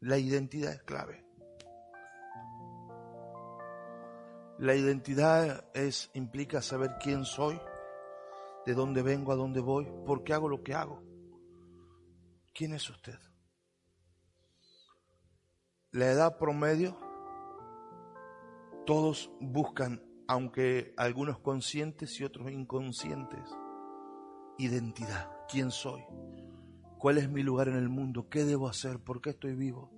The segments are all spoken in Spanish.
La identidad es clave. La identidad es, implica saber quién soy, de dónde vengo, a dónde voy, por qué hago lo que hago. ¿Quién es usted? La edad promedio, todos buscan, aunque algunos conscientes y otros inconscientes, identidad. ¿Quién soy? ¿Cuál es mi lugar en el mundo? ¿Qué debo hacer? ¿Por qué estoy vivo?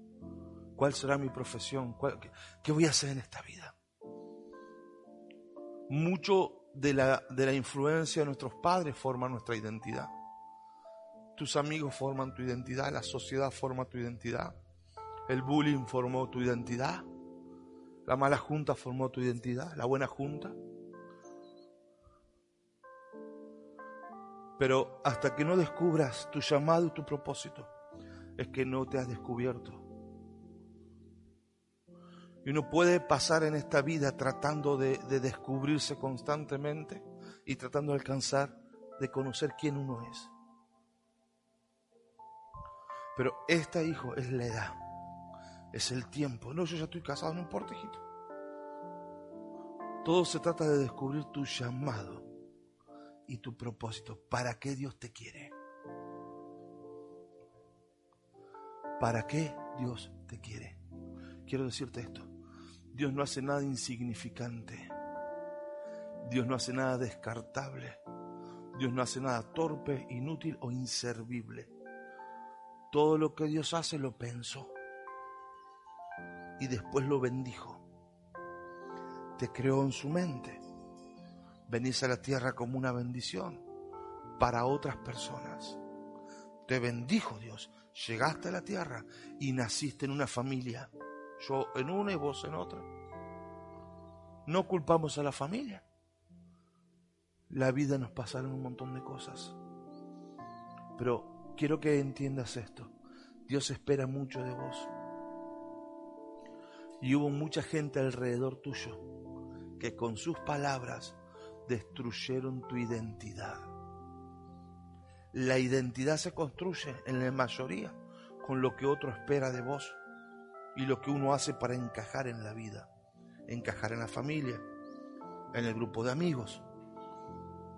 ¿Cuál será mi profesión? qué, voy a hacer en esta vida? Mucho de la, de la influencia de nuestros padres forma nuestra identidad. Tus amigos forman tu identidad, la sociedad forma tu identidad, el bullying formó tu identidad, la mala junta formó tu identidad, la buena junta. Pero hasta que no descubras tu llamado y tu propósito, es que no te has descubierto. Y uno puede pasar en esta vida tratando de, de, descubrirse constantemente y tratando de alcanzar, de conocer quién uno es. Pero esta, hijo, es la edad, es el tiempo. No, yo ya estoy casado, no importa, hijito. Todo se trata de descubrir tu llamado y tu propósito. ¿Para qué Dios te quiere? ¿Para qué Dios te quiere? Quiero decirte esto. Dios no hace nada insignificante. Dios no hace nada descartable. Dios no hace nada torpe, inútil o inservible. Todo lo que Dios hace lo pensó y después lo bendijo. Te creó en su mente venís a la tierra como una bendición para otras personas. Te bendijo Dios, llegaste a la tierra y naciste en una familia, yo en una y vos en otra. No culpamos a la familia. La vida nos pasaron un montón de cosas. Pero quiero que entiendas esto. Dios espera mucho de vos. Y hubo mucha gente alrededor tuyo que con sus palabras destruyeron tu identidad. La identidad se construye en la mayoría con lo que otro espera de vos y lo que uno hace para encajar en la vida, encajar en la familia, en el grupo de amigos,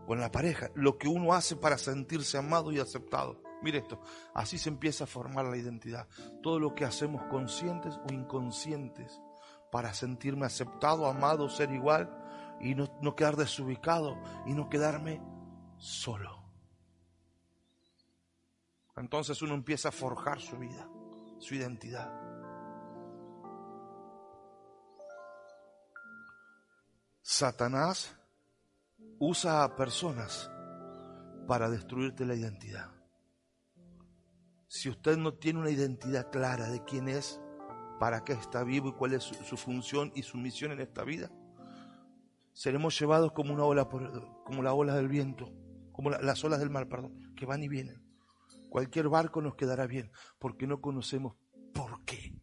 con la pareja, lo que uno hace para sentirse amado y aceptado. Mire esto, así se empieza a formar la identidad. Todo lo que hacemos conscientes o inconscientes para sentirme aceptado, amado, ser igual, y no, quedar desubicado y no quedarme solo. Entonces uno empieza a forjar su vida, su identidad. Satanás usa a personas para destruirte la identidad. Si usted no tiene una identidad clara de quién es, para qué está vivo y cuál es su función y su misión en esta vida, seremos llevados como una ola, como la ola del viento, como las olas del mar, perdón, que van y vienen. Cualquier barco nos quedará bien, porque no conocemos por qué,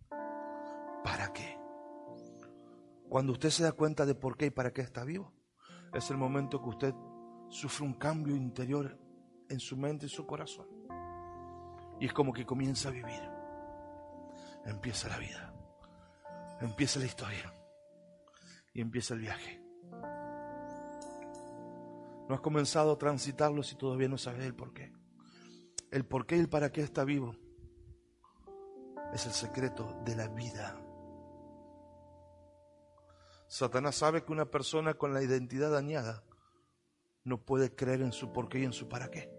para qué. Cuando usted se da cuenta de por qué y para qué está vivo, es el momento que usted sufre un cambio interior en su mente y su corazón. Y es como que comienza a vivir. Empieza la vida. Empieza la historia. Y empieza el viaje. No has comenzado a transitarlo si todavía no sabes el por qué. El por qué y el para qué está vivo es el secreto de la vida. Satanás sabe que una persona con la identidad dañada no puede creer en su por qué y en su para qué.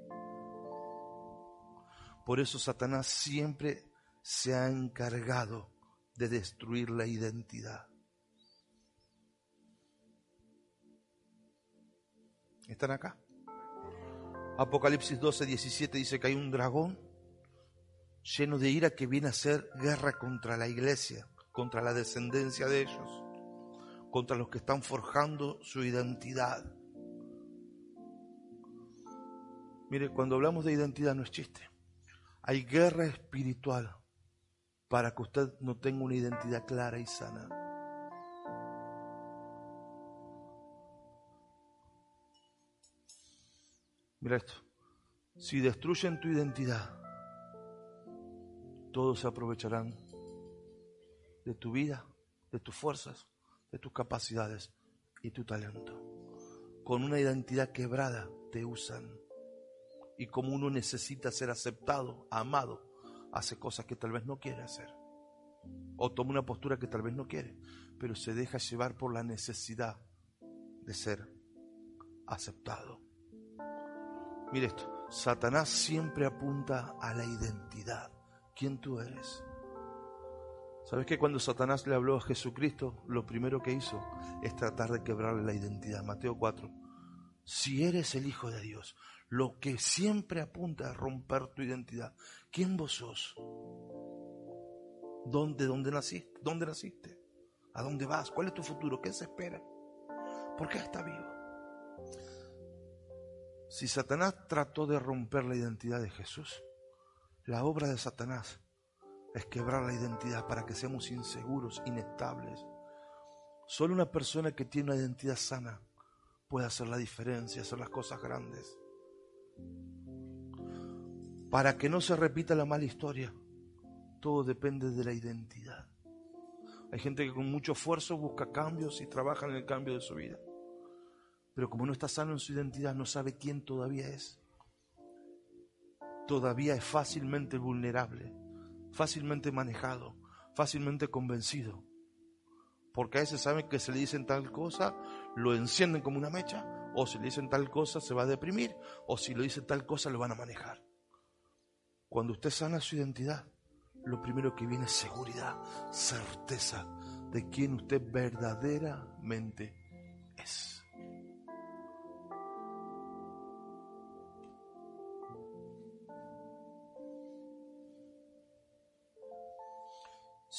Por eso Satanás siempre se ha encargado de destruir la identidad. ¿Están acá? Apocalipsis 12, 17 dice que hay un dragón lleno de ira que viene a hacer guerra contra la iglesia, contra la descendencia de ellos, contra los que están forjando su identidad. Mire, cuando hablamos de identidad no es chiste. Hay guerra espiritual para que usted no tenga una identidad clara y sana. Mira esto. Si destruyen tu identidad, todos se aprovecharán de tu vida, de tus fuerzas, de tus capacidades y tu talento. Con una identidad quebrada te usan. Y como uno necesita ser aceptado, amado, hace cosas que tal vez no quiere hacer. O toma una postura que tal vez no quiere, pero se deja llevar por la necesidad de ser aceptado. Mire esto, Satanás siempre apunta a la identidad, quién tú eres. ¿Sabes que cuando Satanás le habló a Jesucristo, lo primero que hizo es tratar de quebrarle la identidad? Mateo 4. Si eres el Hijo de Dios, lo que siempre apunta a romper tu identidad. ¿Quién vos sos? ¿Dónde, dónde naciste? ¿Dónde naciste? ¿A dónde vas? ¿Cuál es tu futuro? ¿Qué se espera? ¿Por qué está vivo? Si Satanás trató de romper la identidad de Jesús, la obra de Satanás es quebrar la identidad para que seamos inseguros, inestables. Solo una persona que tiene una identidad sana puede hacer la diferencia, hacer las cosas grandes. Para que no se repita la mala historia, todo depende de la identidad. Hay gente que con mucho esfuerzo busca cambios y trabaja en el cambio de su vida. Pero como no está sano en su identidad, no sabe quién todavía es. Todavía es fácilmente vulnerable fácilmente manejado, fácilmente convencido. Porque a veces saben que si le dicen tal cosa, lo encienden como una mecha, o si le dicen tal cosa, se va a deprimir, o si le dicen tal cosa, lo van a manejar. Cuando usted sana su identidad, lo primero que viene es seguridad, certeza de quién usted verdaderamente es.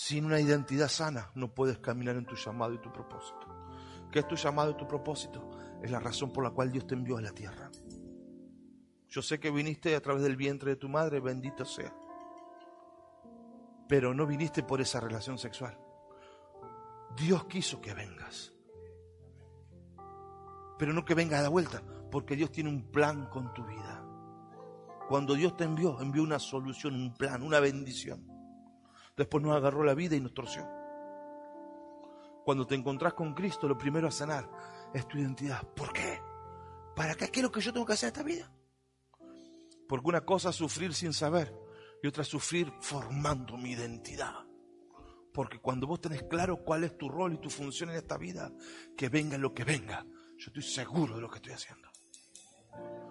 Sin una identidad sana no puedes caminar en tu llamado y tu propósito. ¿Qué es tu llamado y tu propósito? Es la razón por la cual Dios te envió a la tierra. Yo sé que viniste a través del vientre de tu madre, bendito sea. Pero no viniste por esa relación sexual. Dios quiso que vengas. Pero no que vengas a la vuelta, porque Dios tiene un plan con tu vida. Cuando Dios te envió, envió una solución, un plan, una bendición. Después nos agarró la vida y nos torció. Cuando te encontrás con Cristo, lo primero a sanar es tu identidad. ¿Por qué? ¿Para qué? ¿Qué es lo que yo tengo que hacer en esta vida? Porque una cosa es sufrir sin saber y otra es sufrir formando mi identidad. Porque cuando vos tenés claro cuál es tu rol y tu función en esta vida, que venga lo que venga, yo estoy seguro de lo que estoy haciendo.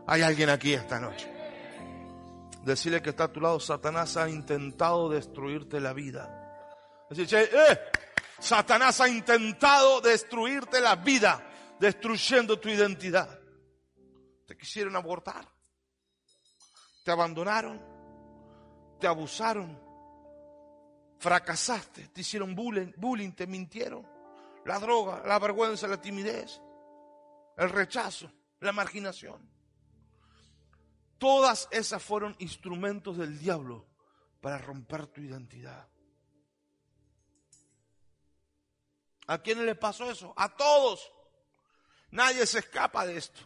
Hay alguien aquí esta noche. Decirle que está a tu lado, Satanás ha intentado destruirte la vida. Eh, Satanás ha intentado destruirte la vida, destruyendo tu identidad. Te quisieron abortar, te abandonaron, te abusaron, fracasaste, te hicieron bullying, bullying, te mintieron. La droga, la vergüenza, la timidez, el rechazo, la marginación. Todas esas fueron instrumentos del diablo para romper tu identidad. ¿A quién le pasó eso? A todos. Nadie se escapa de esto.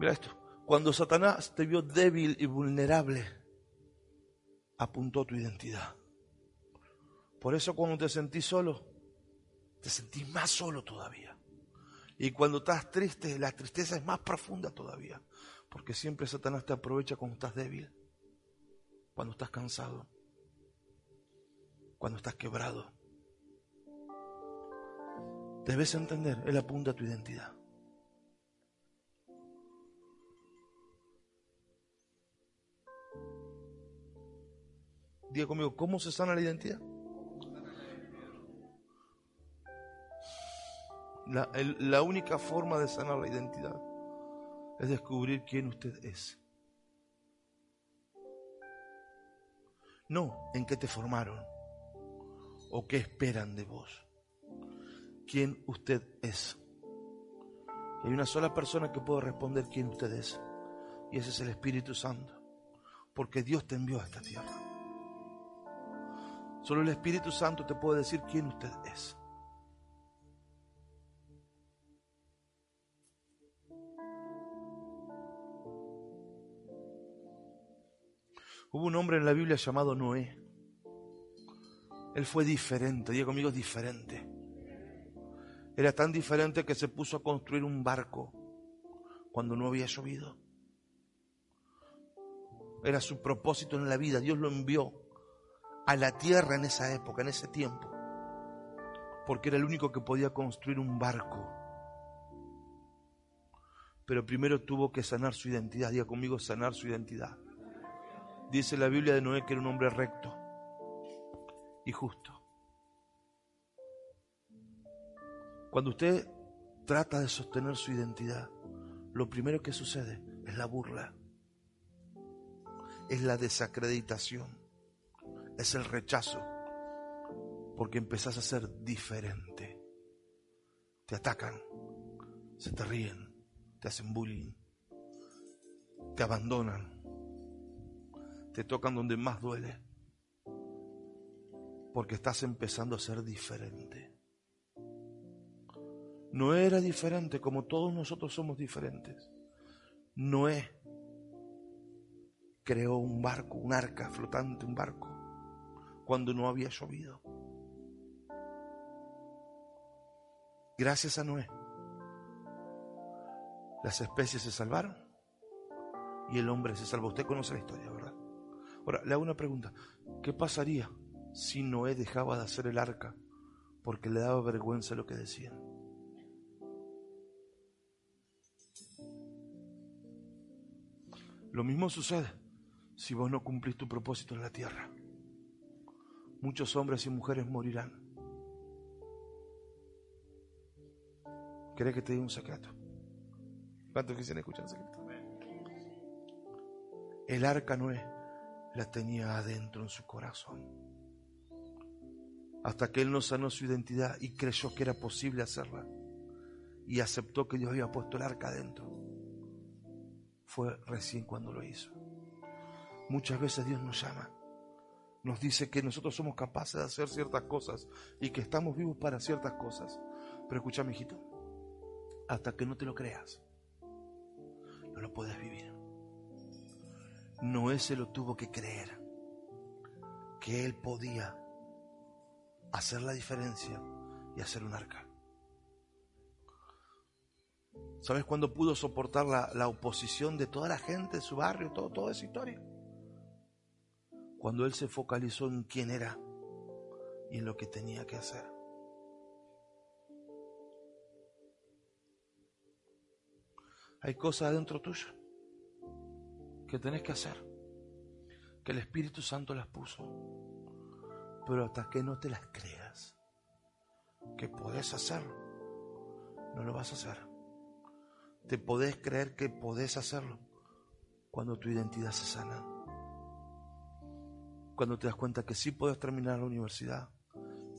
Mira esto. Cuando Satanás te vio débil y vulnerable, apuntó tu identidad. Por eso cuando te sentís solo, te sentís más solo todavía. Y cuando estás triste, la tristeza es más profunda todavía. Porque siempre Satanás te aprovecha cuando estás débil, cuando estás cansado, cuando estás quebrado. Debes entender, Él apunta a tu identidad. Diga conmigo, ¿cómo se sana la identidad? La, única forma de sanar la identidad es descubrir quién usted es. No en qué te formaron o qué esperan de vos. Quién usted es. hay una sola persona que puede responder quién usted es. Y ese es el Espíritu Santo. Porque Dios te envió a esta tierra. Solo el Espíritu Santo te puede decir quién usted es. Hubo un hombre en la Biblia llamado Noé. Él fue diferente, diga conmigo diferente. Era tan diferente que se puso a construir un barco cuando no había llovido. Era su propósito en la vida. Dios lo envió a la tierra en esa época, en ese tiempo. Porque era el único que podía construir un barco. Pero primero tuvo que sanar su identidad. Diga conmigo, sanar su identidad. Dice la Biblia de Noé que era un hombre recto y justo. Cuando usted trata de sostener su identidad, lo primero que sucede es la burla, es la desacreditación, es el rechazo, porque empezás a ser diferente. Te atacan, se te ríen, te hacen bullying, te abandonan, te tocan donde más duele, porque estás empezando a ser diferente. Noé era diferente como todos nosotros somos diferentes. Noé creó un barco, un arca flotante, un barco, cuando no había llovido. Gracias a Noé, las especies se salvaron y el hombre se salvó. Usted conoce la historia. Ahora, le hago una pregunta. ¿Qué pasaría si Noé dejaba de hacer el arca porque le daba vergüenza lo que decían? Lo mismo sucede si vos no cumplís tu propósito en la tierra. Muchos hombres y mujeres morirán. ¿Querés que te diga un secreto? ¿Cuántos quisieran escuchar el secreto? El arca Noé la tenía adentro en su corazón. Hasta que él no sanó su identidad y creyó que era posible hacerla. Y aceptó que Dios había puesto el arca adentro fue recién cuando lo hizo. Muchas veces Dios nos llama, nos dice que nosotros somos capaces de hacer ciertas cosas y que estamos vivos para ciertas cosas. Pero escúchame, hijito, hasta que no te lo creas, no lo puedes vivir. Noé se lo tuvo que creer, que él podía hacer la diferencia y hacer un arca. ¿Sabes cuándo pudo soportar la, oposición de toda la gente de su barrio, todo, toda esa historia? Cuando él se focalizó en quién era y en lo que tenía que hacer. Hay cosas dentro tuyo que tenés que hacer, que el Espíritu Santo las puso, pero hasta que no te las creas, que podés hacerlo, no lo vas a hacer te podés creer que podés hacerlo cuando tu identidad se sana. Cuando te das cuenta que sí puedes terminar la universidad,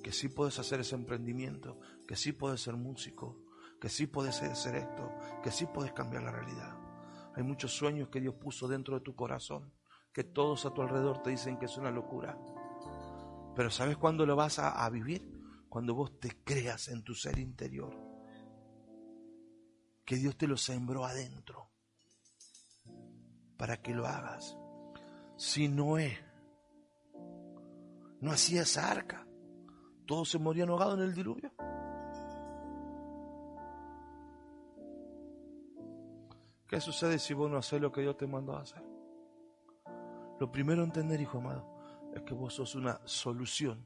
que sí puedes hacer ese emprendimiento, que sí puedes ser músico, que sí puedes hacer esto, que sí puedes cambiar la realidad. Hay muchos sueños que Dios puso dentro de tu corazón, que todos a tu alrededor te dicen que es una locura. Pero ¿sabes cuándo lo vas a, vivir? Cuando vos te creas en tu ser interior que Dios te lo sembró adentro para que lo hagas. Si Noé no hacía esa arca, todos se morían ahogados en el diluvio. ¿Qué sucede si vos no haces lo que Dios te mandó a hacer? Lo primero a entender, hijo amado, es que vos sos una solución.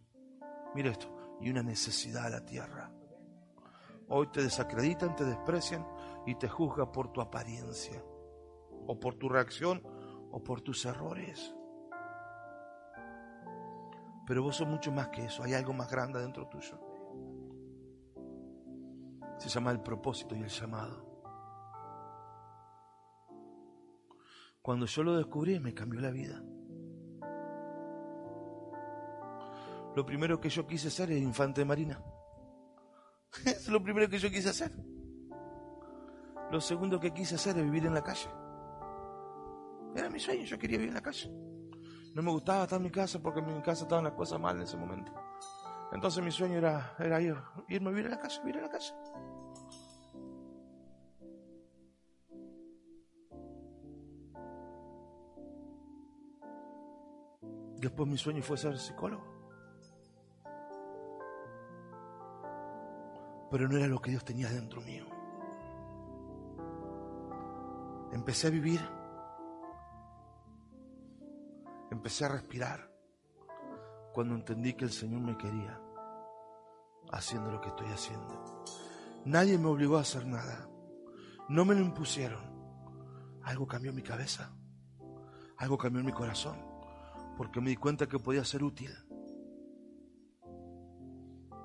Mira esto, y una necesidad a la tierra. Hoy te desacreditan, te desprecian y te juzgan por tu apariencia, o por tu reacción, o por tus errores. Pero vos sos mucho más que eso, hay algo más grande dentro tuyo. Se llama el propósito y el llamado. Cuando yo lo descubrí me cambió la vida. Lo primero que yo quise ser es infante de marina. es lo primero que yo quise hacer. Lo segundo que quise hacer es vivir en la calle. Era mi sueño, yo quería vivir en la calle. No me gustaba estar en mi casa porque en mi casa estaban las cosas mal en ese momento. Entonces mi sueño era, era ir, irme a vivir en la calle, vivir en la calle. Después mi sueño fue ser psicólogo. Pero no era lo que Dios tenía dentro mío. Empecé a vivir. Empecé a respirar cuando entendí que el Señor me quería haciendo lo que estoy haciendo. Nadie me obligó a hacer nada. No me lo impusieron. Algo cambió mi cabeza. Algo cambió mi corazón porque me di cuenta que podía ser útil.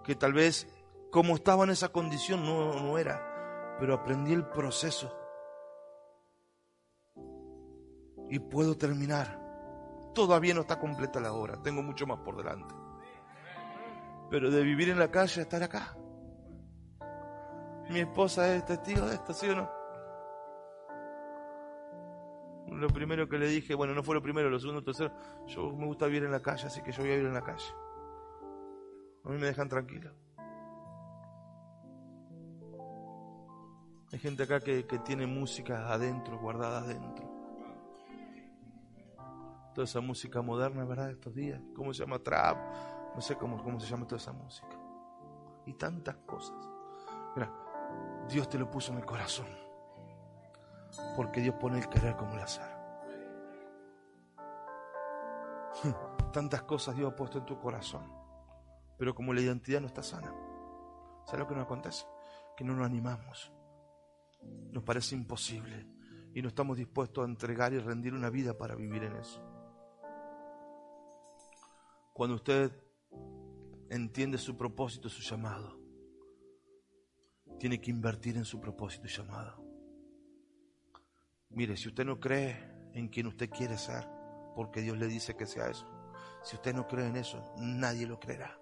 Que tal vez como estaba en esa condición no, no era, pero aprendí el proceso y puedo terminar. Todavía no está completa la obra, tengo mucho más por delante. Pero de vivir en la calle a estar acá. Mi esposa es testigo de esto, ¿sí o no? Lo primero que le dije, bueno, no fue lo primero, lo segundo, lo tercero, yo me gusta vivir en la calle, así que yo voy a vivir en la calle. A mí me dejan tranquilo. Hay gente acá que, que tiene música adentro, guardada adentro. Toda esa música moderna, ¿verdad? Estos días. ¿Cómo se llama? Trap. No sé cómo, cómo se llama toda esa música. Y tantas cosas. Mira, Dios te lo puso en el corazón. Porque Dios pone el querer como el hacer. Tantas cosas Dios ha puesto en tu corazón. Pero como la identidad no está sana, ¿sabes lo que nos acontece? Que no nos animamos nos parece imposible y no estamos dispuestos a entregar y rendir una vida para vivir en eso. Cuando usted entiende su propósito, su llamado, tiene que invertir en su propósito y llamado. Mire, si usted no cree en quien usted quiere ser, porque Dios le dice que sea eso, si usted no cree en eso, nadie lo creerá.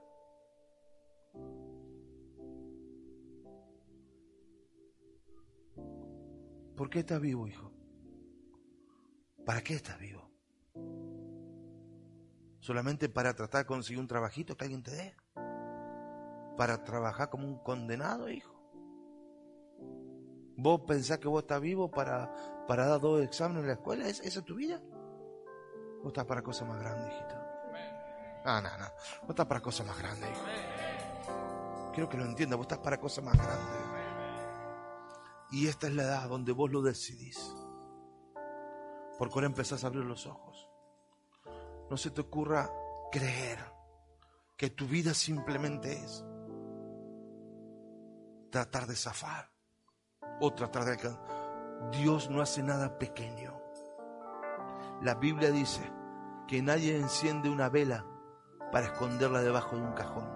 ¿Por qué estás vivo, hijo? ¿Para qué estás vivo? ¿Solamente para tratar de conseguir un trabajito que alguien te dé? ¿Para trabajar como un condenado, hijo? ¿Vos pensás que vos estás vivo para, para dar dos exámenes en la escuela? ¿Esa es tu vida? ¿Vos estás para cosas más grandes, hijito? Ah, no, no. Vos estás para cosas más grandes, hijo. Quiero que lo entiendas. Vos estás para cosas más grandes. Y esta es la edad donde vos lo decidís. Porque ahora empezás a abrir los ojos. No se te ocurra creer que tu vida simplemente es tratar de zafar o tratar de alcanzar. Dios no hace nada pequeño. La Biblia dice que nadie enciende una vela para esconderla debajo de un cajón.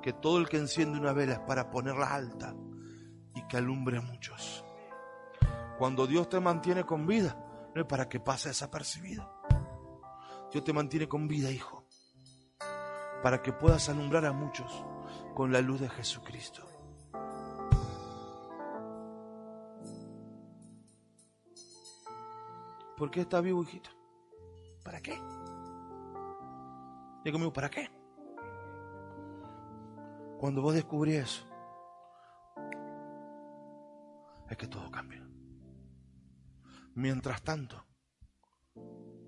Que todo el que enciende una vela es para ponerla alta y que alumbre a muchos. Cuando Dios te mantiene con vida, no es para que pase desapercibido. Dios te mantiene con vida, hijo, para que puedas alumbrar a muchos con la luz de Jesucristo. ¿Por qué está vivo, hijito? ¿Para qué? Digo conmigo, ¿para qué? Cuando vos descubrís eso, es que todo cambia. Mientras tanto,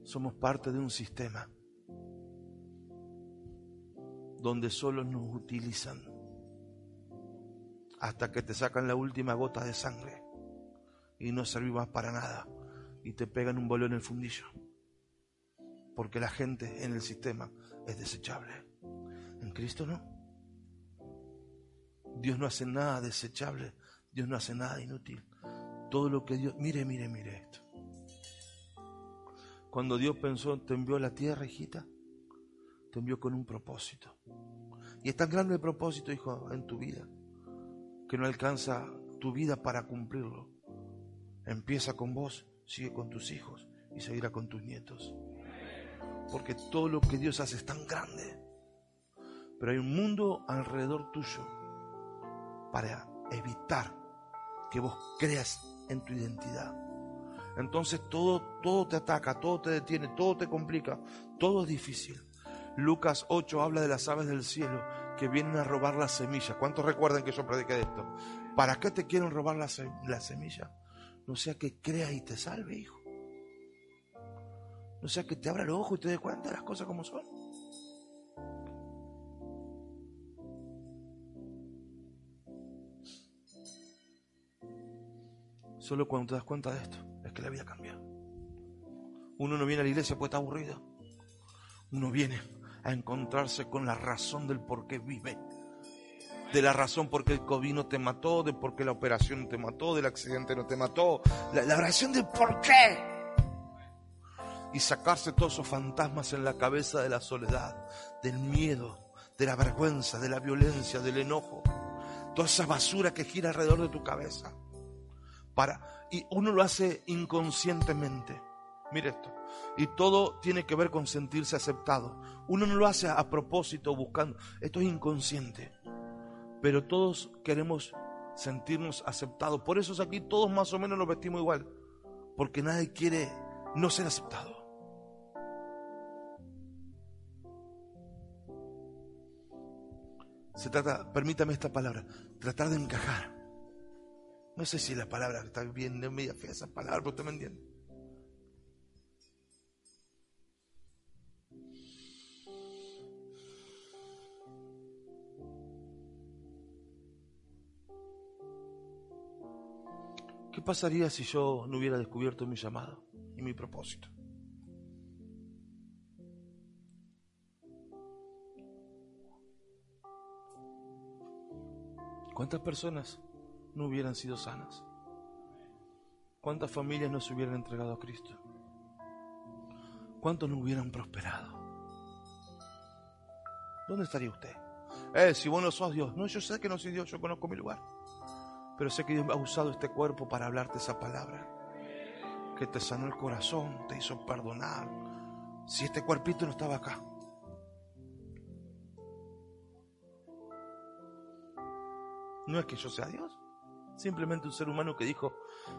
somos parte de un sistema donde solo nos utilizan hasta que te sacan la última gota de sangre y no servimos para nada y te pegan un bolón en el fundillo. Porque la gente en el sistema es desechable. En Cristo no. Dios no hace nada desechable Dios no hace nada inútil. Todo lo que Dios... Mire, mire, mire esto. Cuando Dios pensó, te envió a la tierra, hijita, te envió con un propósito. Y es tan grande el propósito, hijo, en tu vida, que no alcanza tu vida para cumplirlo. Empieza con vos, sigue con tus hijos y seguirá con tus nietos. Porque todo lo que Dios hace es tan grande. Pero hay un mundo alrededor tuyo para evitar que vos creas en tu identidad. Entonces todo, todo te ataca, todo te detiene, todo te complica, todo es difícil. Lucas 8 habla de las aves del cielo que vienen a robar la semilla. ¿Cuántos recuerdan que yo prediqué de esto? ¿Para qué te quieren robar la, la semilla? No sea que creas y te salve, hijo. No sea que te abra los ojos y te dé cuenta de las cosas como son. Solo cuando te das cuenta de esto es que la vida cambia. Uno no viene a la iglesia porque está aburrido. Uno viene a encontrarse con la razón del por qué vive. De la razón por qué el COVID no te mató, de por qué la operación no te mató, del accidente no te mató. La, la del por qué y sacarse todos esos fantasmas en la cabeza de la soledad, del miedo, de la vergüenza, de la violencia, del enojo, toda esa basura que gira alrededor de tu cabeza. Para, y uno lo hace inconscientemente. Mire esto. Y todo tiene que ver con sentirse aceptado. Uno no lo hace a propósito buscando. Esto es inconsciente. Pero todos queremos sentirnos aceptados. Por eso es aquí todos más o menos nos vestimos igual. Porque nadie quiere no ser aceptado. Se trata, permítame esta palabra, tratar de encajar. No sé si la palabra está bien, es media fea esa palabra, pero usted me entiende. Pasaría si yo no hubiera descubierto mi llamado y mi propósito? ¿Cuántas personas no hubieran sido sanas? ¿Cuántas familias no se hubieran entregado a Cristo? ¿Cuántos no hubieran prosperado? ¿Dónde estaría usted? Eh, si vos no sos Dios. No, yo sé que no soy Dios, yo conozco mi lugar. Pero sé que Dios ha usado este cuerpo para hablarte esa palabra. Que te sanó el corazón, te hizo perdonar. Si este cuerpito no estaba acá, No es que yo sea Dios, simplemente un ser humano que dijo,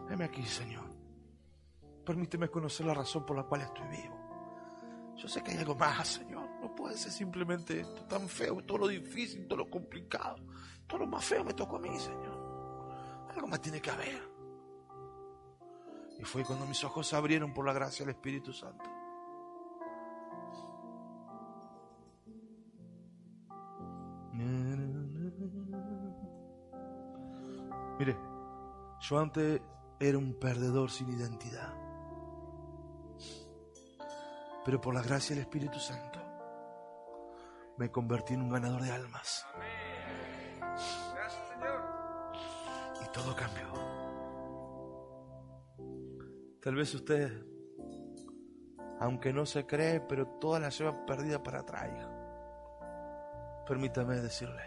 heme aquí, Señor. Permíteme conocer la razón por la cual estoy vivo. Yo sé que hay algo más, Señor. No puede ser simplemente esto tan feo, todo lo difícil, todo lo complicado. Todo lo más feo me tocó a mí, Señor. Algo más tiene que haber. Y fue cuando mis ojos se abrieron por la gracia del Espíritu Santo. Mire, yo antes era un perdedor sin identidad. Pero por la gracia del Espíritu Santo me convertí en un ganador de almas. Y todo cambió. Tal vez usted, aunque no se cree, pero toda la lleva perdida para atrás. Permítame decirle,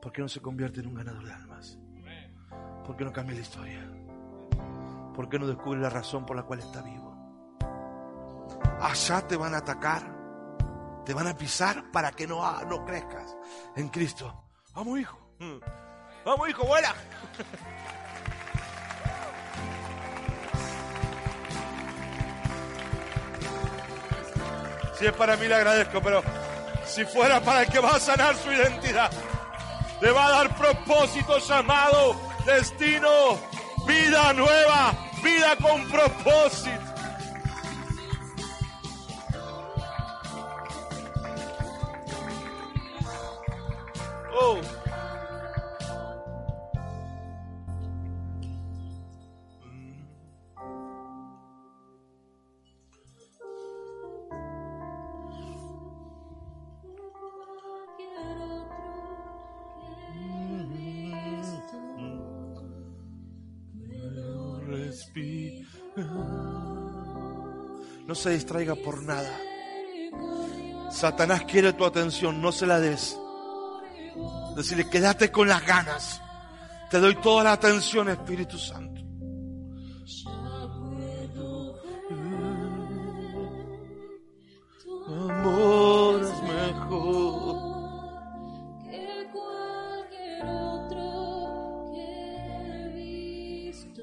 ¿por qué no se convierte en un ganador de almas? ¿Por qué no cambia la historia? ¿Por qué no descubre la razón por la cual está vivo? Allá te van a atacar, te van a pisar para que no, no crezcas en Cristo. Vamos, hijo. Vamos, hijo, vuela. Si es para mí le agradezco, pero si fuera para el que va a sanar su identidad, le va a dar propósito, llamado, destino, vida nueva, vida con propósito. Se distraiga por nada. Satanás quiere tu atención, no se la des. Decirle, quédate con las ganas. Te doy toda la atención, Espíritu Santo. Amor es mejor. que cualquier otro que he visto.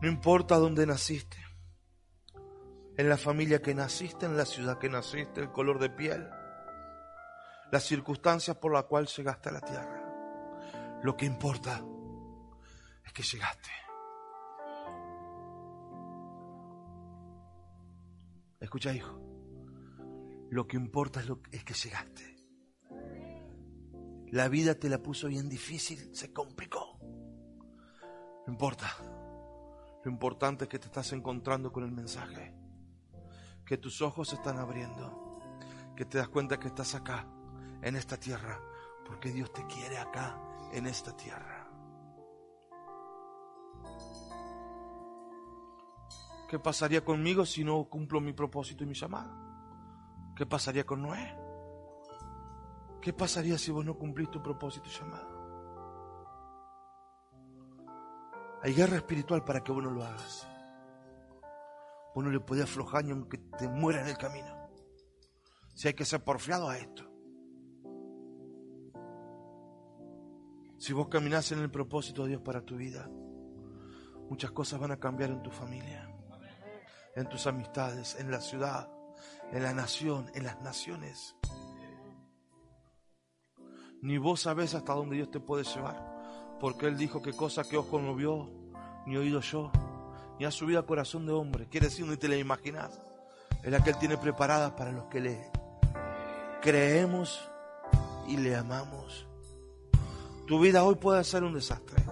No importa dónde naciste, en la familia que naciste, en la ciudad que naciste, el color de piel, las circunstancias por las cuales llegaste a la tierra. Lo que importa es que llegaste. Escucha, hijo. Lo que importa es, lo, es que llegaste. La vida te la puso bien difícil, se complicó. No importa. Lo importante es que te estás encontrando con el mensaje. Que tus ojos se están abriendo. Que te das cuenta que estás acá, en esta tierra. Porque Dios te quiere acá, en esta tierra. ¿Qué pasaría conmigo si no cumplo mi propósito y mi llamado? ¿Qué pasaría con Noé? ¿Qué pasaría si vos no cumplís tu propósito y llamado? Hay guerra espiritual para que vos no lo hagas. Vos no le podés aflojar ni aunque te muera en el camino. Si hay que ser porfiado a esto. Si vos caminás en el propósito de Dios para tu vida, muchas cosas van a cambiar en tu familia, en tus amistades, en la ciudad, en la nación, en las naciones. Ni vos sabés hasta dónde Dios te puede llevar, porque Él dijo que cosa que ojo no vio, ni oído yo, ni ha subido a corazón de hombre, quiere decir, ni te la imaginas, es la que Él tiene preparada para los que le creemos y le amamos. Tu vida hoy puede ser un desastre,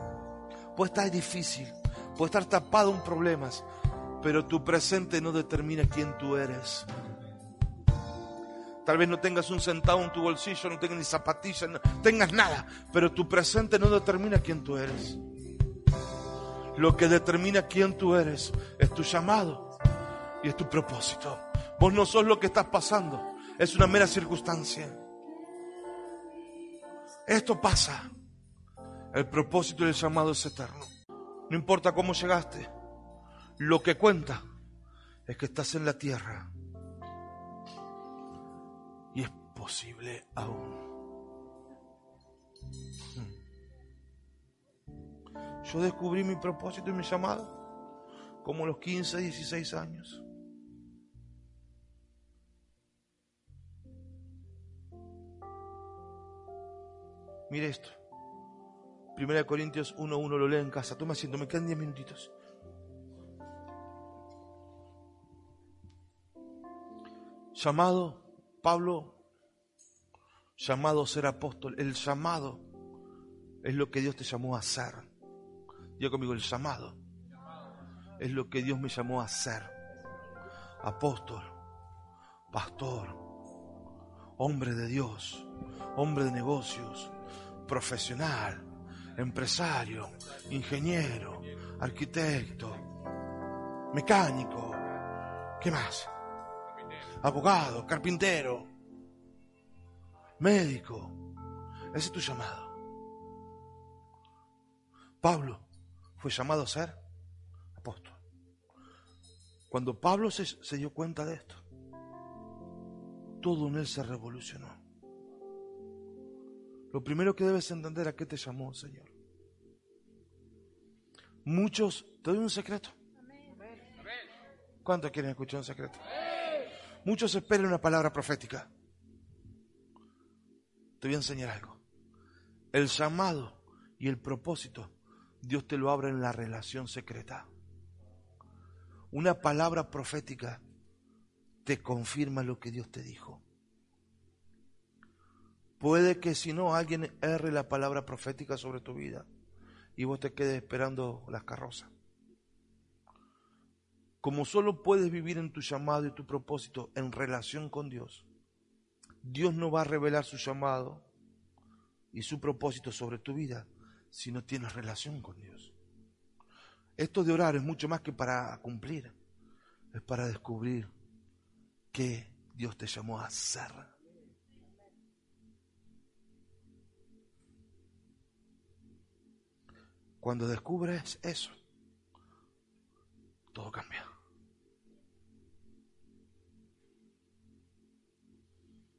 puede estar difícil, puede estar tapado en problemas, pero tu presente no determina quién tú eres. Tal vez no tengas un centavo en tu bolsillo, no tengas ni zapatillas, no tengas nada, pero tu presente no determina quién tú eres. Lo que determina quién tú eres es tu llamado y es tu propósito. Vos no sos lo que estás pasando, es una mera circunstancia. Esto pasa. El propósito y el llamado es eterno. No importa cómo llegaste, lo que cuenta es que estás en la tierra y es posible aún. Yo descubrí mi propósito y mi llamado como a los 15, 16 años. Mire esto. 1 Corintios 1.1 lo lee en casa. Toma asiento, me quedan 10 minutitos. Llamado Pablo, llamado a ser apóstol. El llamado es lo que Dios te llamó a hacer. Diga conmigo, el llamado es lo que Dios me llamó a hacer. Apóstol, pastor, hombre de Dios, hombre de negocios, profesional, empresario, ingeniero, arquitecto, mecánico, ¿qué más? Abogado, carpintero, médico. Ese es tu llamado. Pablo fue llamado a ser apóstol. Cuando Pablo se, dio cuenta de esto, todo en él se revolucionó. Lo primero que debes entender a qué te llamó, Señor. Muchos, te doy un secreto. ¿Cuántos quieren escuchar un secreto? Muchos esperan una palabra profética. Te voy a enseñar algo. El llamado y el propósito, Dios te lo abre en la relación secreta. Una palabra profética te confirma lo que Dios te dijo. Puede que si no alguien erre la palabra profética sobre tu vida y vos te quedes esperando las carrozas. Como solo puedes vivir en tu llamado y tu propósito en relación con Dios, Dios no va a revelar su llamado y su propósito sobre tu vida si no tienes relación con Dios. Esto de orar es mucho más que para cumplir, es para descubrir qué Dios te llamó a hacer. Cuando descubres eso, todo cambia.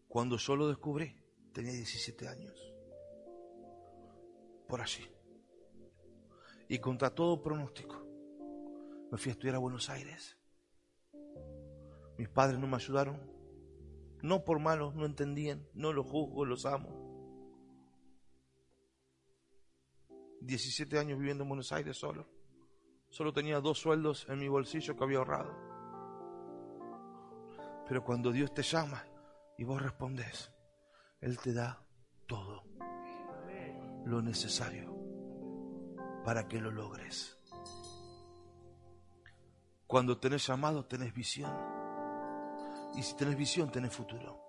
Cuando yo lo descubrí, tenía 17 años. Por allí. Y contra todo pronóstico, me fui a estudiar a Buenos Aires. Mis padres no me ayudaron. No por malos, no entendían. No los juzgo, los amo. 17 años viviendo en Buenos Aires solo. Solo tenía dos sueldos en mi bolsillo que había ahorrado. Pero cuando Dios te llama y vos respondes, Él te da todo lo necesario. para que lo logres. Cuando tenés llamado, tenés visión. Y si tenés visión, tenés futuro.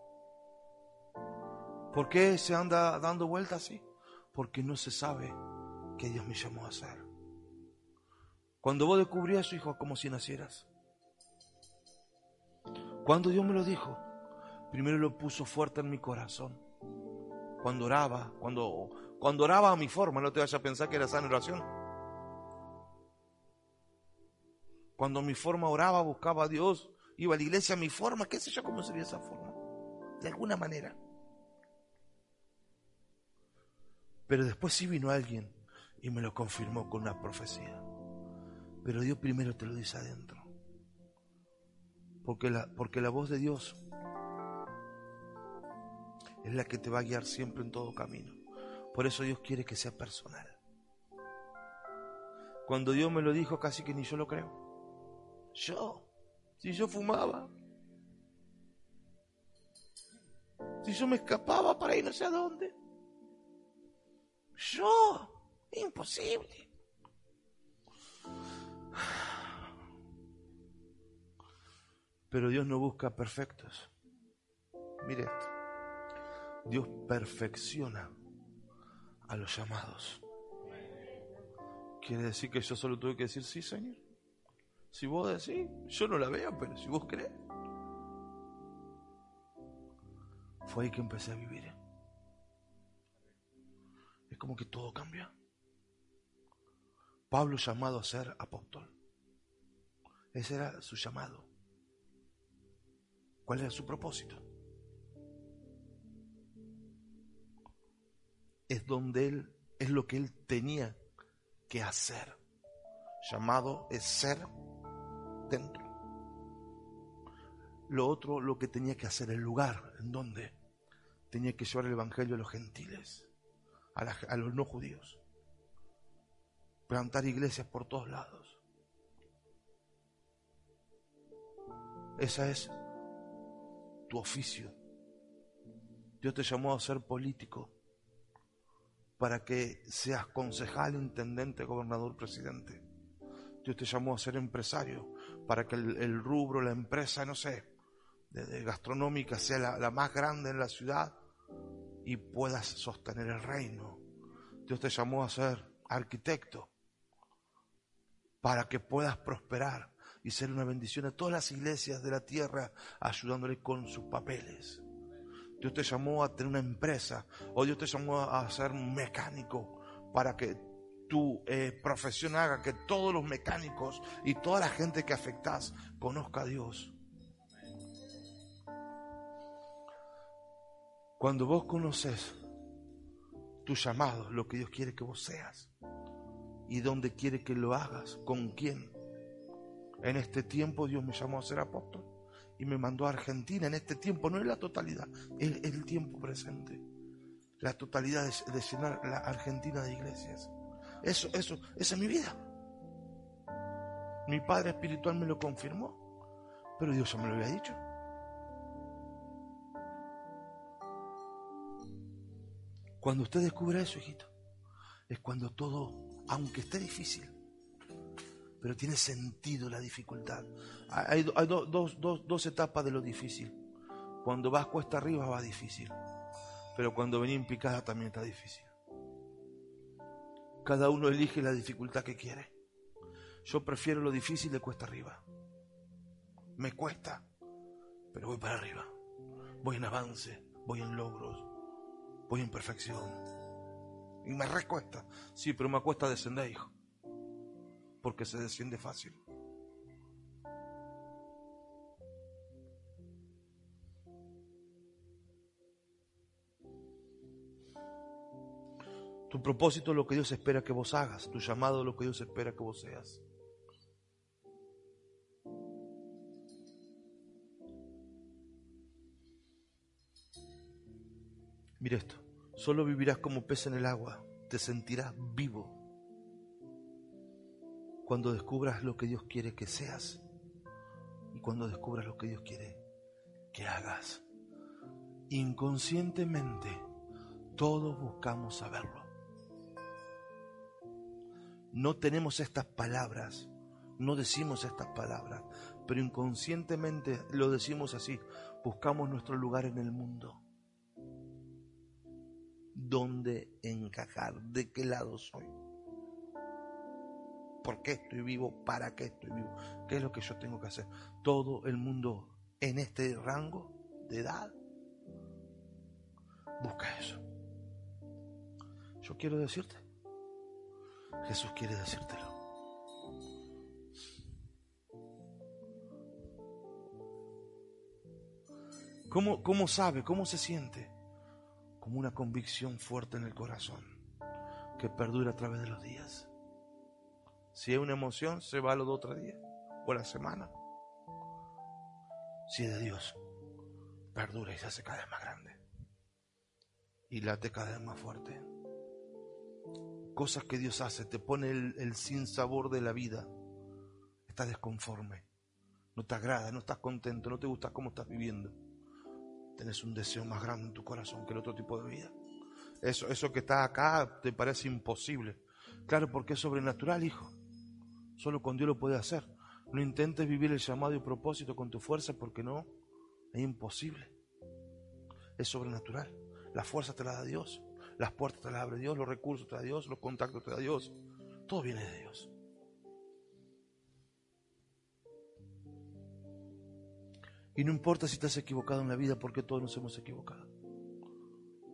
¿Por qué se anda dando vueltas así? Porque no se sabe que Dios me llamó a hacer. Cuando vos descubrías a su hijo como si nacieras. Cuando Dios me lo dijo, primero lo puso fuerte en mi corazón. Cuando oraba, cuando, cuando oraba a mi forma, no te vayas a pensar que era sana oración. Cuando mi forma oraba, buscaba a Dios, iba a la iglesia a mi forma, qué sé yo cómo sería esa forma. De alguna manera. Pero después sí vino alguien y me lo confirmó con una profecía. Pero Dios primero te lo dice adentro. Porque la, porque la voz de Dios es la que te va a guiar siempre en todo camino. Por eso Dios quiere que sea personal. Cuando Dios me lo dijo, casi que ni yo lo creo. Yo, si yo fumaba, si yo me escapaba para ir no sé a dónde, yo, imposible. Pero Dios no busca perfectos. Mire esto. Dios perfecciona a los llamados. Quiere decir que yo solo tuve que decir sí, Señor. Si vos decís, yo no la veo, pero si vos crees. Fue ahí que empecé a vivir. Es como que todo cambia. Pablo llamado a ser apóstol. Ese era su llamado. ¿Cuál era su propósito? Es donde él, es lo que él tenía que hacer. Llamado es ser dentro. Lo otro, lo que tenía que hacer, el lugar en donde tenía que llevar el evangelio a los gentiles, a, los no judíos. Plantar iglesias por todos lados. Esa es tu oficio. Dios te llamó a ser político para que seas concejal, intendente, gobernador, presidente. Dios te llamó a ser empresario para que el, rubro, la empresa, no sé, de, de gastronómica sea la, la más grande en la ciudad y puedas sostener el reino. Dios te llamó a ser arquitecto para que puedas prosperar y ser una bendición a todas las iglesias de la tierra, ayudándole con sus papeles. Dios te llamó a tener una empresa, o Dios te llamó a ser un mecánico para que tu eh, profesión haga que todos los mecánicos y toda la gente que afectas conozca a Dios. Cuando vos conoces tu llamado, lo que Dios quiere que vos seas y dónde quiere que lo hagas, con quién. En este tiempo Dios me llamó a ser apóstol y me mandó a Argentina. En este tiempo no es la totalidad, es, el tiempo presente. La totalidad de, de llenar la Argentina de iglesias. Eso, eso, esa es mi vida. Mi padre espiritual me lo confirmó, pero Dios ya me lo había dicho. Cuando usted descubre eso, hijito, es cuando todo, aunque esté difícil, pero tiene sentido la dificultad. Hay, do- hay do- dos, dos- dos etapas de lo difícil. Cuando vas cuesta arriba va difícil, pero cuando venís en picada también está difícil. Cada uno elige la dificultad que quiere. Yo prefiero lo difícil de cuesta arriba. Me cuesta, pero voy para arriba. Voy en avance, voy en logros, voy en perfección. Y me recuesta. Sí, pero me cuesta descender, hijo. Porque se desciende fácil. Tu propósito es lo que Dios espera que vos hagas. Tu llamado es lo que Dios espera que vos seas. Mira esto. Solo vivirás como pez en el agua. Te sentirás vivo. Cuando descubras lo que Dios quiere que seas. Y cuando descubras lo que Dios quiere que hagas. Inconscientemente, todos buscamos saberlo. no tenemos estas palabras, no decimos estas palabras, pero inconscientemente lo decimos así, buscamos nuestro lugar en el mundo. ¿Dónde encajar? ¿De qué lado soy? ¿Por qué estoy vivo? ¿Para qué estoy vivo? ¿Qué es lo que yo tengo que hacer? Todo el mundo en este rango de edad busca eso. Yo quiero decirte, Jesús quiere decírtelo. ¿Cómo, ¿Cómo sabe? ¿Cómo se siente? Como una convicción fuerte en el corazón que perdura a través de los días. Si es una emoción, se va a los dos o tres o la semana. Si es de Dios, perdura y se hace cada vez más grande. Y late cada vez más fuerte. Cosas que Dios hace, te pone el, el sinsabor de la vida. Estás desconforme, no te agrada, no estás contento, no te gusta cómo estás viviendo. Tenés un deseo más grande en tu corazón que el otro tipo de vida. Eso, eso que está acá te parece imposible. Claro, porque es sobrenatural, hijo. Solo con Dios lo puede hacer. No intentes vivir el llamado y propósito con tu fuerza porque no, es imposible. Es sobrenatural. La fuerza te la da Dios, las puertas te las abre Dios, los recursos te da Dios, los contactos te da Dios. Todo viene de Dios. Y no importa si estás equivocado en la vida porque todos nos hemos equivocado.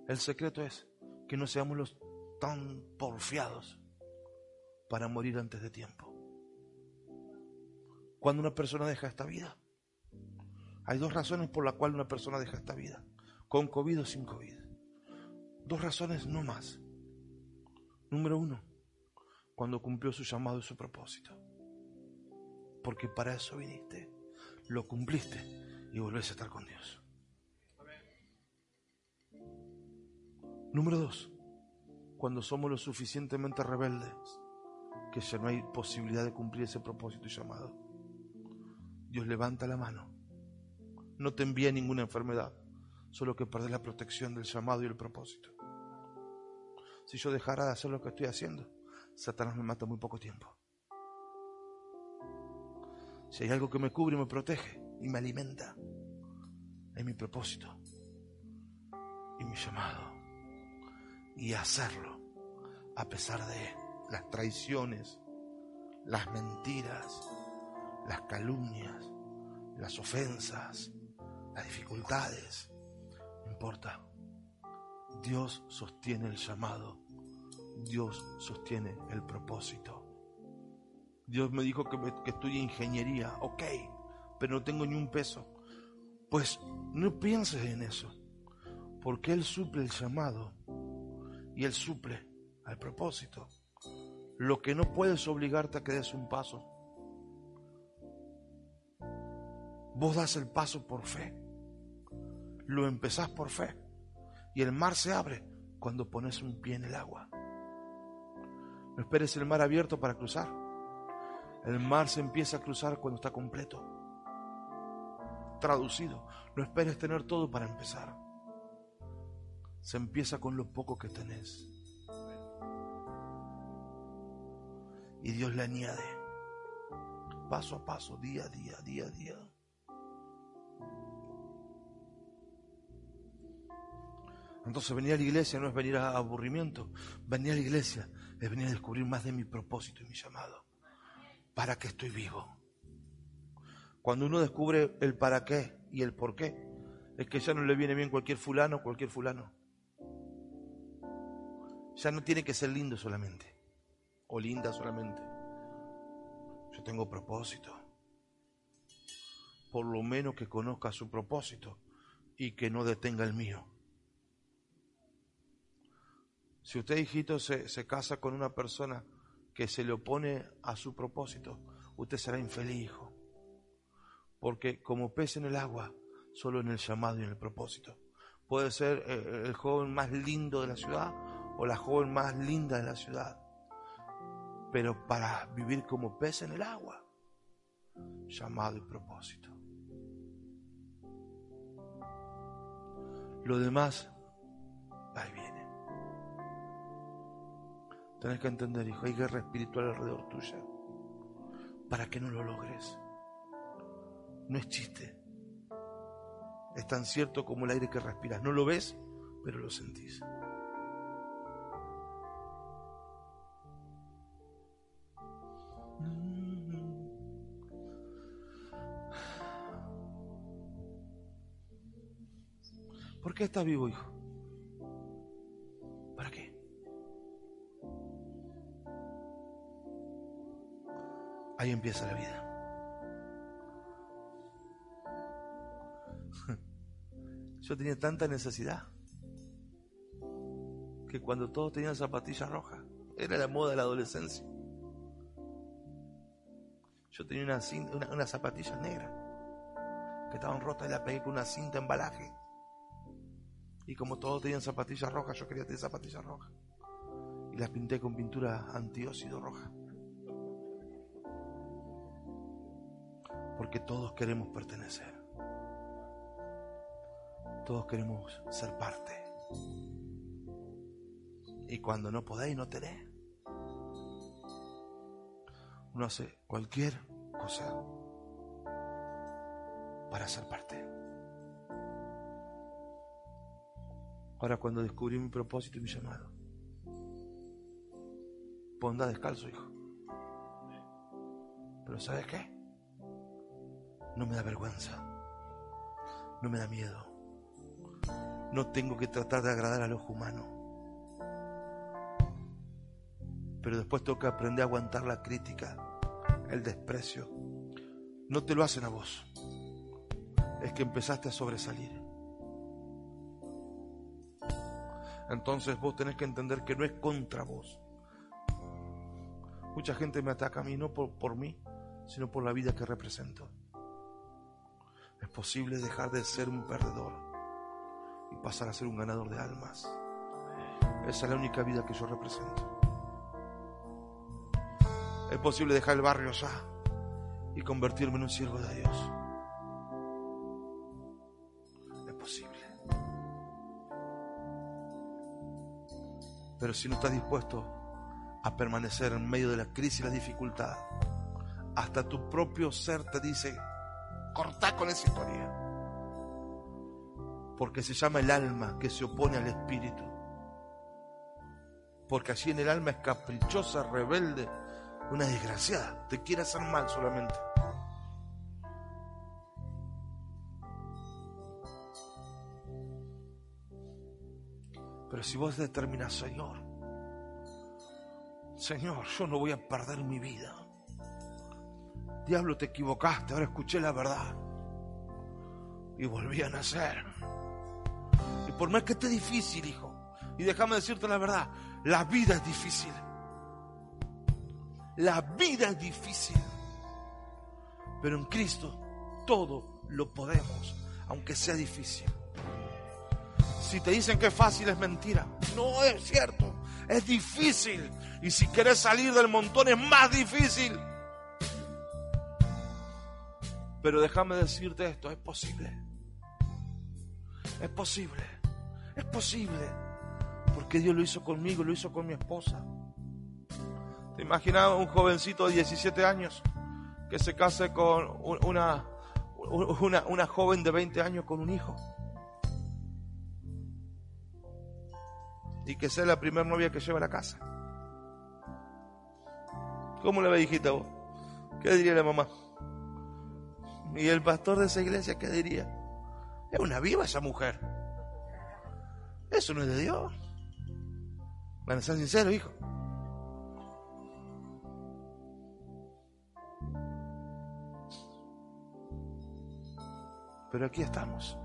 El secreto es que no seamos los tan porfiados para morir antes de tiempo. Cuando una persona deja esta vida, hay dos razones por las cuales una persona deja esta vida, con COVID o sin COVID. Dos razones no más. Número uno, cuando cumplió su llamado y su propósito. Porque para eso viniste, lo cumpliste y volvés a estar con Dios. Número dos, cuando somos lo suficientemente rebeldes que ya no hay posibilidad de cumplir ese propósito y llamado. Dios levanta la mano. No te envía ninguna enfermedad, solo que perdés la protección del llamado y el propósito. Si yo dejara de hacer lo que estoy haciendo, Satanás me mata muy poco tiempo. Si hay algo que me cubre y me protege y me alimenta, es mi propósito y mi llamado. Y hacerlo a pesar de las traiciones, las mentiras, las calumnias, las ofensas, las dificultades. No importa. Dios sostiene el llamado. Dios sostiene el propósito. Dios me dijo que, que estudie ingeniería. Ok, pero no tengo ni un peso. Pues no pienses en eso. Porque Él suple el llamado. Y Él suple al propósito. Lo que no puedes obligarte a que des un paso. Vos das el paso por fe. Lo empezás por fe. Y el mar se abre cuando pones un pie en el agua. No esperes el mar abierto para cruzar. El mar se empieza a cruzar cuando está completo. Traducido. No esperes tener todo para empezar. Se empieza con lo poco que tenés. Y Dios le añade. Paso a paso, día a día, día a día. Entonces venir a la iglesia no es venir a aburrimiento, venir a la iglesia es venir a descubrir más de mi propósito y mi llamado. ¿Para qué estoy vivo? Cuando uno descubre el para qué y el por qué, es que ya no le viene bien cualquier fulano, cualquier fulano. Ya no tiene que ser lindo solamente, o linda solamente. Yo tengo propósito. Por lo menos que conozca su propósito y que no detenga el mío. Si usted, hijito, se, se, casa con una persona que se le opone a su propósito, usted será infeliz, hijo. Porque como pez en el agua, solo en el llamado y en el propósito. Puede ser eh, el joven más lindo de la ciudad o la joven más linda de la ciudad. Pero para vivir como pez en el agua, llamado y propósito. Lo demás, ahí viene. Tenés que entender, hijo, hay guerra espiritual alrededor tuya. Para que no lo logres. No es chiste. Es tan cierto como el aire que respiras. No lo ves, pero lo sentís. Qué estás vivo, hijo? ¿Para qué? Ahí empieza la vida. Yo tenía tanta necesidad que cuando todos tenían zapatillas rojas, era la moda de la adolescencia. Yo tenía una, cinta, una, unas zapatillas negras que estaban rotas y las pegué con una cinta embalaje. Y como todos tenían zapatillas rojas, yo quería tener zapatillas rojas. Y las pinté con pintura antióxido roja. Porque todos queremos pertenecer. Todos queremos ser parte. Y cuando no podéis, no tenés. Uno hace cualquier cosa para ser parte. Ahora cuando descubrí mi propósito y mi llamado, anda descalzo, hijo. Pero ¿sabes qué? No me da vergüenza. No me da miedo. No tengo que tratar de agradar al ojo humano. Pero después que aprender a aguantar la crítica, el desprecio. No te lo hacen a vos. Es que empezaste a sobresalir. Entonces vos tenés que entender que no es contra vos. Mucha gente me ataca a mí, no por, por mí, sino por la vida que represento. Es posible dejar de ser un perdedor y pasar a ser un ganador de almas. Esa es la única vida que yo represento. Es posible dejar el barrio ya y convertirme en un siervo de Dios. Pero si no estás dispuesto a permanecer en medio de la crisis y la dificultad, hasta tu propio ser te dice, cortá con esa historia. Porque se llama el alma que se opone al espíritu. Porque allí en el alma es caprichosa, rebelde, una desgraciada, te quiere hacer mal solamente. Pero si vos determinas, Señor, Señor, yo no voy a perder mi vida. Diablo, te equivocaste, ahora escuché la verdad. Y volví a nacer. Y por más que esté difícil, hijo, y déjame decirte la verdad, la vida es difícil. La vida es difícil. Pero en Cristo todo lo podemos, aunque sea difícil. Si te dicen que es fácil, es mentira. No es cierto. Es difícil. Y si quieres salir del montón, es más difícil. Pero déjame decirte esto, es posible. Es posible. Es posible. Porque Dios lo hizo conmigo, lo hizo con mi esposa. ¿Te imaginas un jovencito de 17 años que se case con una, una, una joven de 20 años con un hijo? Y que sea la primera novia que lleva a la casa. ¿Cómo le ve, hijita vos? ¿Qué diría la mamá? Y el pastor de esa iglesia, ¿qué diría? Es una viva esa mujer. Eso no es de Dios. Van a ser sinceros, hijo. Pero aquí estamos.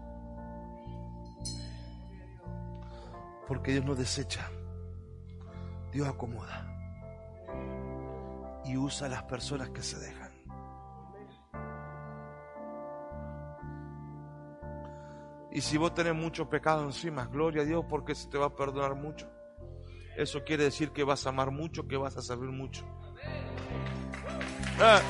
Porque Dios no desecha. Dios acomoda. Y usa a las personas que se dejan. Y si vos tenés mucho pecado encima, gloria a Dios porque se te va a perdonar mucho. Eso quiere decir que vas a amar mucho, que vas a servir mucho. Ah.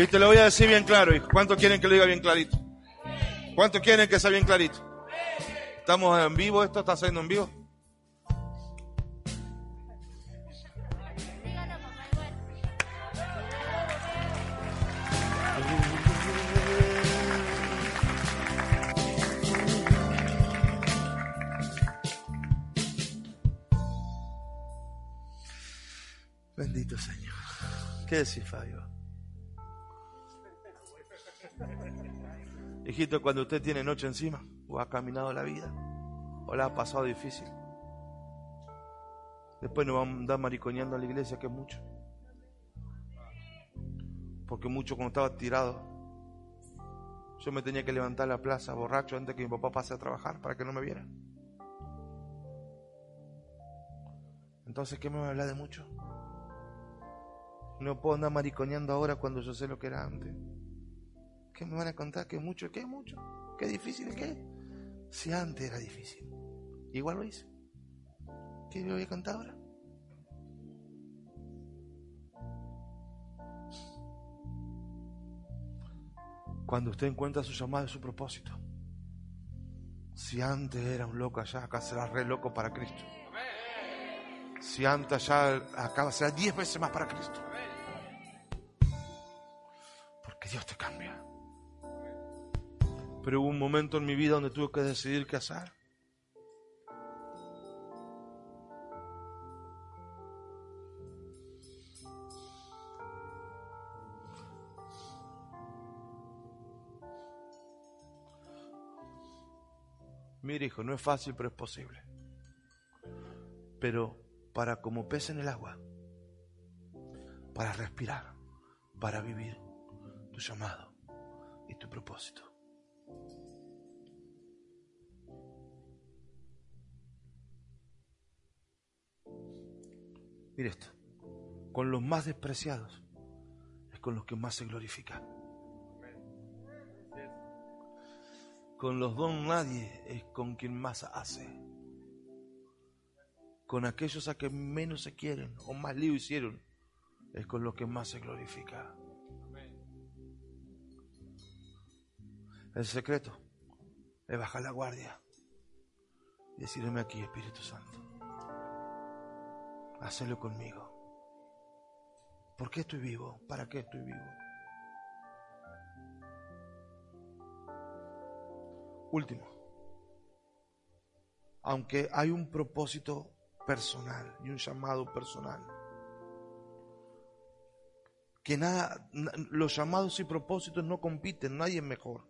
Y te lo voy a decir bien claro, hijo. ¿Cuánto quieren que lo diga bien clarito? ¿Cuánto quieren que sea bien clarito? ¿Estamos en vivo? ¿Esto está saliendo en vivo? Bendito Señor. ¿Qué decís, Fabio? Hijito, cuando usted tiene noche encima, o ha caminado la vida, o la ha pasado difícil, después nos vamos a andar mariconeando a la iglesia, que es mucho. Porque mucho cuando estaba tirado, yo me tenía que levantar a la plaza borracho antes que mi papá pase a trabajar para que no me viera. Entonces, ¿qué me va a hablar de mucho? No puedo andar mariconeando ahora cuando yo sé lo que era antes. ¿Qué me van a contar? ¿Qué mucho? ¿Qué mucho? ¿Qué difícil? ¿Qué? Si antes era difícil. Igual lo hice. ¿Qué le voy a contar ahora? Cuando usted encuentra su llamado y su propósito. Si antes era un loco allá, acá será re loco para Cristo. Si antes allá, acá será diez veces más para Cristo. Porque Dios te cambia. Pero hubo un momento en mi vida donde tuve que decidir qué hacer. Mira, hijo, no es fácil, pero es posible. Pero para como pez en el agua, para respirar, para vivir tu llamado y tu propósito. Mire esto, con los más despreciados es con los que más se glorifica. Con los don nadie es con quien más hace. Con aquellos a que menos se quieren o más lío hicieron es con los que más se glorifica. El secreto es bajar la guardia y decirme aquí, Espíritu Santo, hacelo conmigo. ¿Por qué estoy vivo? ¿Para qué estoy vivo? Último, aunque hay un propósito personal y un llamado personal, que nada, los llamados y propósitos no compiten, nadie es mejor.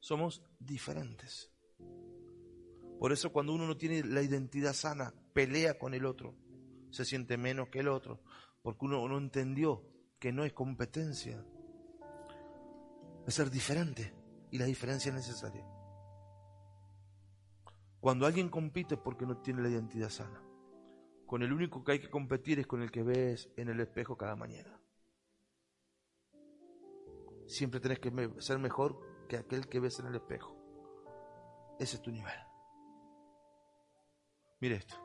Somos diferentes. Por eso cuando uno no tiene la identidad sana, pelea con el otro, se siente menos que el otro, porque uno no entendió que no es competencia, es ser diferente y la diferencia es necesaria. Cuando alguien compite es porque no tiene la identidad sana. Con el único que hay que competir es con el que ves en el espejo cada mañana. Siempre tenés que ser mejor que aquel que ves en el espejo. Ese es tu nivel. Mire esto.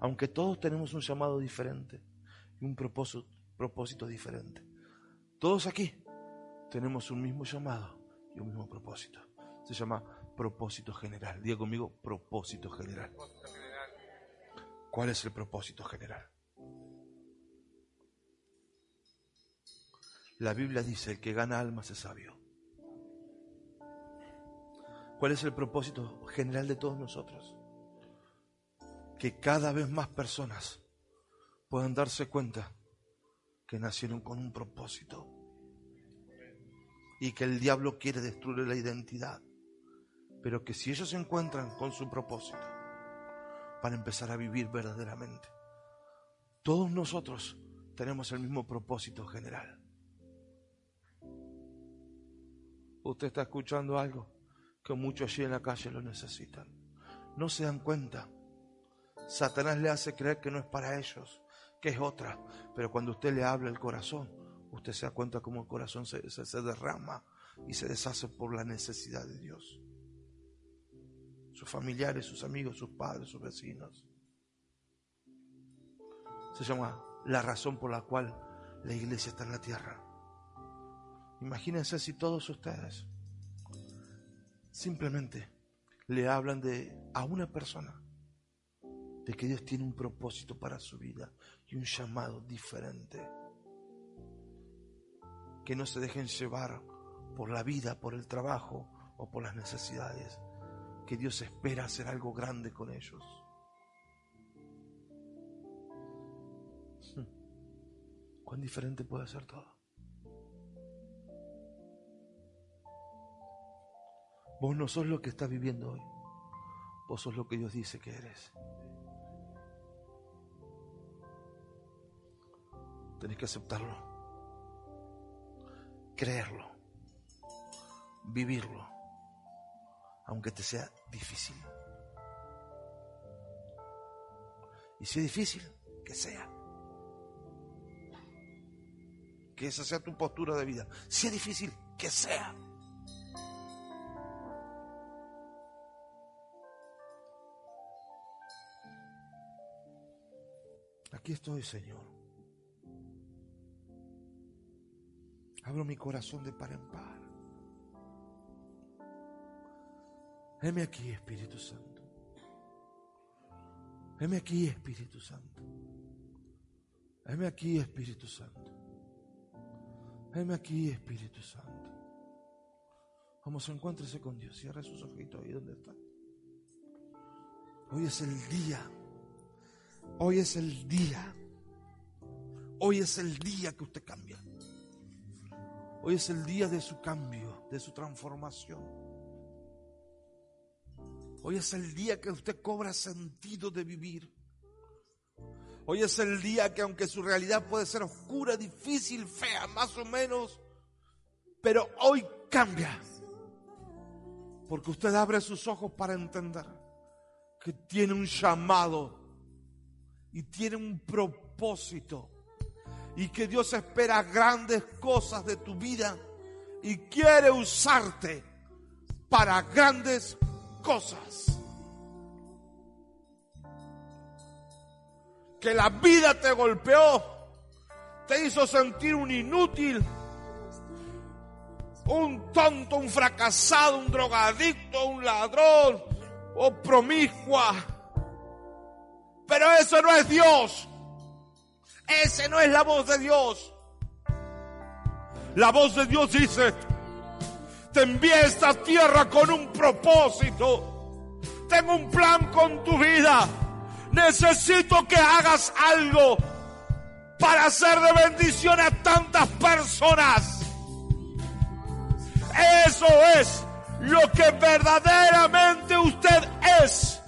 Aunque todos tenemos un llamado diferente y un propósito, propósito diferente, todos aquí tenemos un mismo llamado y un mismo propósito. Se llama propósito general. Diga conmigo, propósito general. ¿Cuál es el propósito general? La Biblia dice, el que gana almas es sabio. ¿Cuál es el propósito general de todos nosotros? Que cada vez más personas puedan darse cuenta que nacieron con un propósito y que el diablo quiere destruir la identidad, pero que si ellos se encuentran con su propósito, van a empezar a vivir verdaderamente. Todos nosotros tenemos el mismo propósito general. Usted está escuchando algo que muchos allí en la calle lo necesitan. No se dan cuenta. Satanás le hace creer que no es para ellos, que es otra. Pero cuando usted le habla el corazón, usted se da cuenta cómo el corazón se, se, derrama y se deshace por la necesidad de Dios. Sus familiares, sus amigos, sus padres, sus vecinos. Se llama la razón por la cual la iglesia está en la tierra. Imagínense si todos ustedes simplemente le hablan de a una persona de que Dios tiene un propósito para su vida y un llamado diferente. Que no se dejen llevar por la vida, por el trabajo o por las necesidades. Que Dios espera hacer algo grande con ellos. Hmm. ¿Cuán diferente puede ser todo? Vos no sos lo que estás viviendo hoy. Vos sos lo que Dios dice que eres. Tenés que aceptarlo, creerlo, vivirlo, aunque te sea difícil. Y si es difícil, que sea. Que esa sea tu postura de vida. Si es difícil, que sea. Aquí estoy, Señor. Abro mi corazón de par en par. Heme aquí, Espíritu Santo. Heme aquí, Espíritu Santo. Heme aquí, Espíritu Santo. Heme aquí, Espíritu Santo. Vamos, encuéntrese con Dios. Cierre sus ojitos ahí donde está. Hoy es el día. Hoy es el día. Hoy es el día que usted cambia. Hoy es el día de su cambio, de su transformación. Hoy es el día que usted cobra sentido de vivir. Hoy es el día que aunque su realidad puede ser oscura, difícil, fea, más o menos, pero hoy cambia. Porque usted abre sus ojos para entender que tiene un llamado y tiene un propósito y que Dios espera grandes cosas de tu vida y quiere usarte para grandes cosas. Que la vida te golpeó, te hizo sentir un inútil, un tonto, un fracasado, un drogadicto, un ladrón o promiscua. Pero eso no es Dios. Ese no es la voz de Dios. La voz de Dios dice, te envié esta tierra con un propósito. Tengo un plan con tu vida. Necesito que hagas algo para hacer de bendición a tantas personas. Eso es lo que verdaderamente usted es.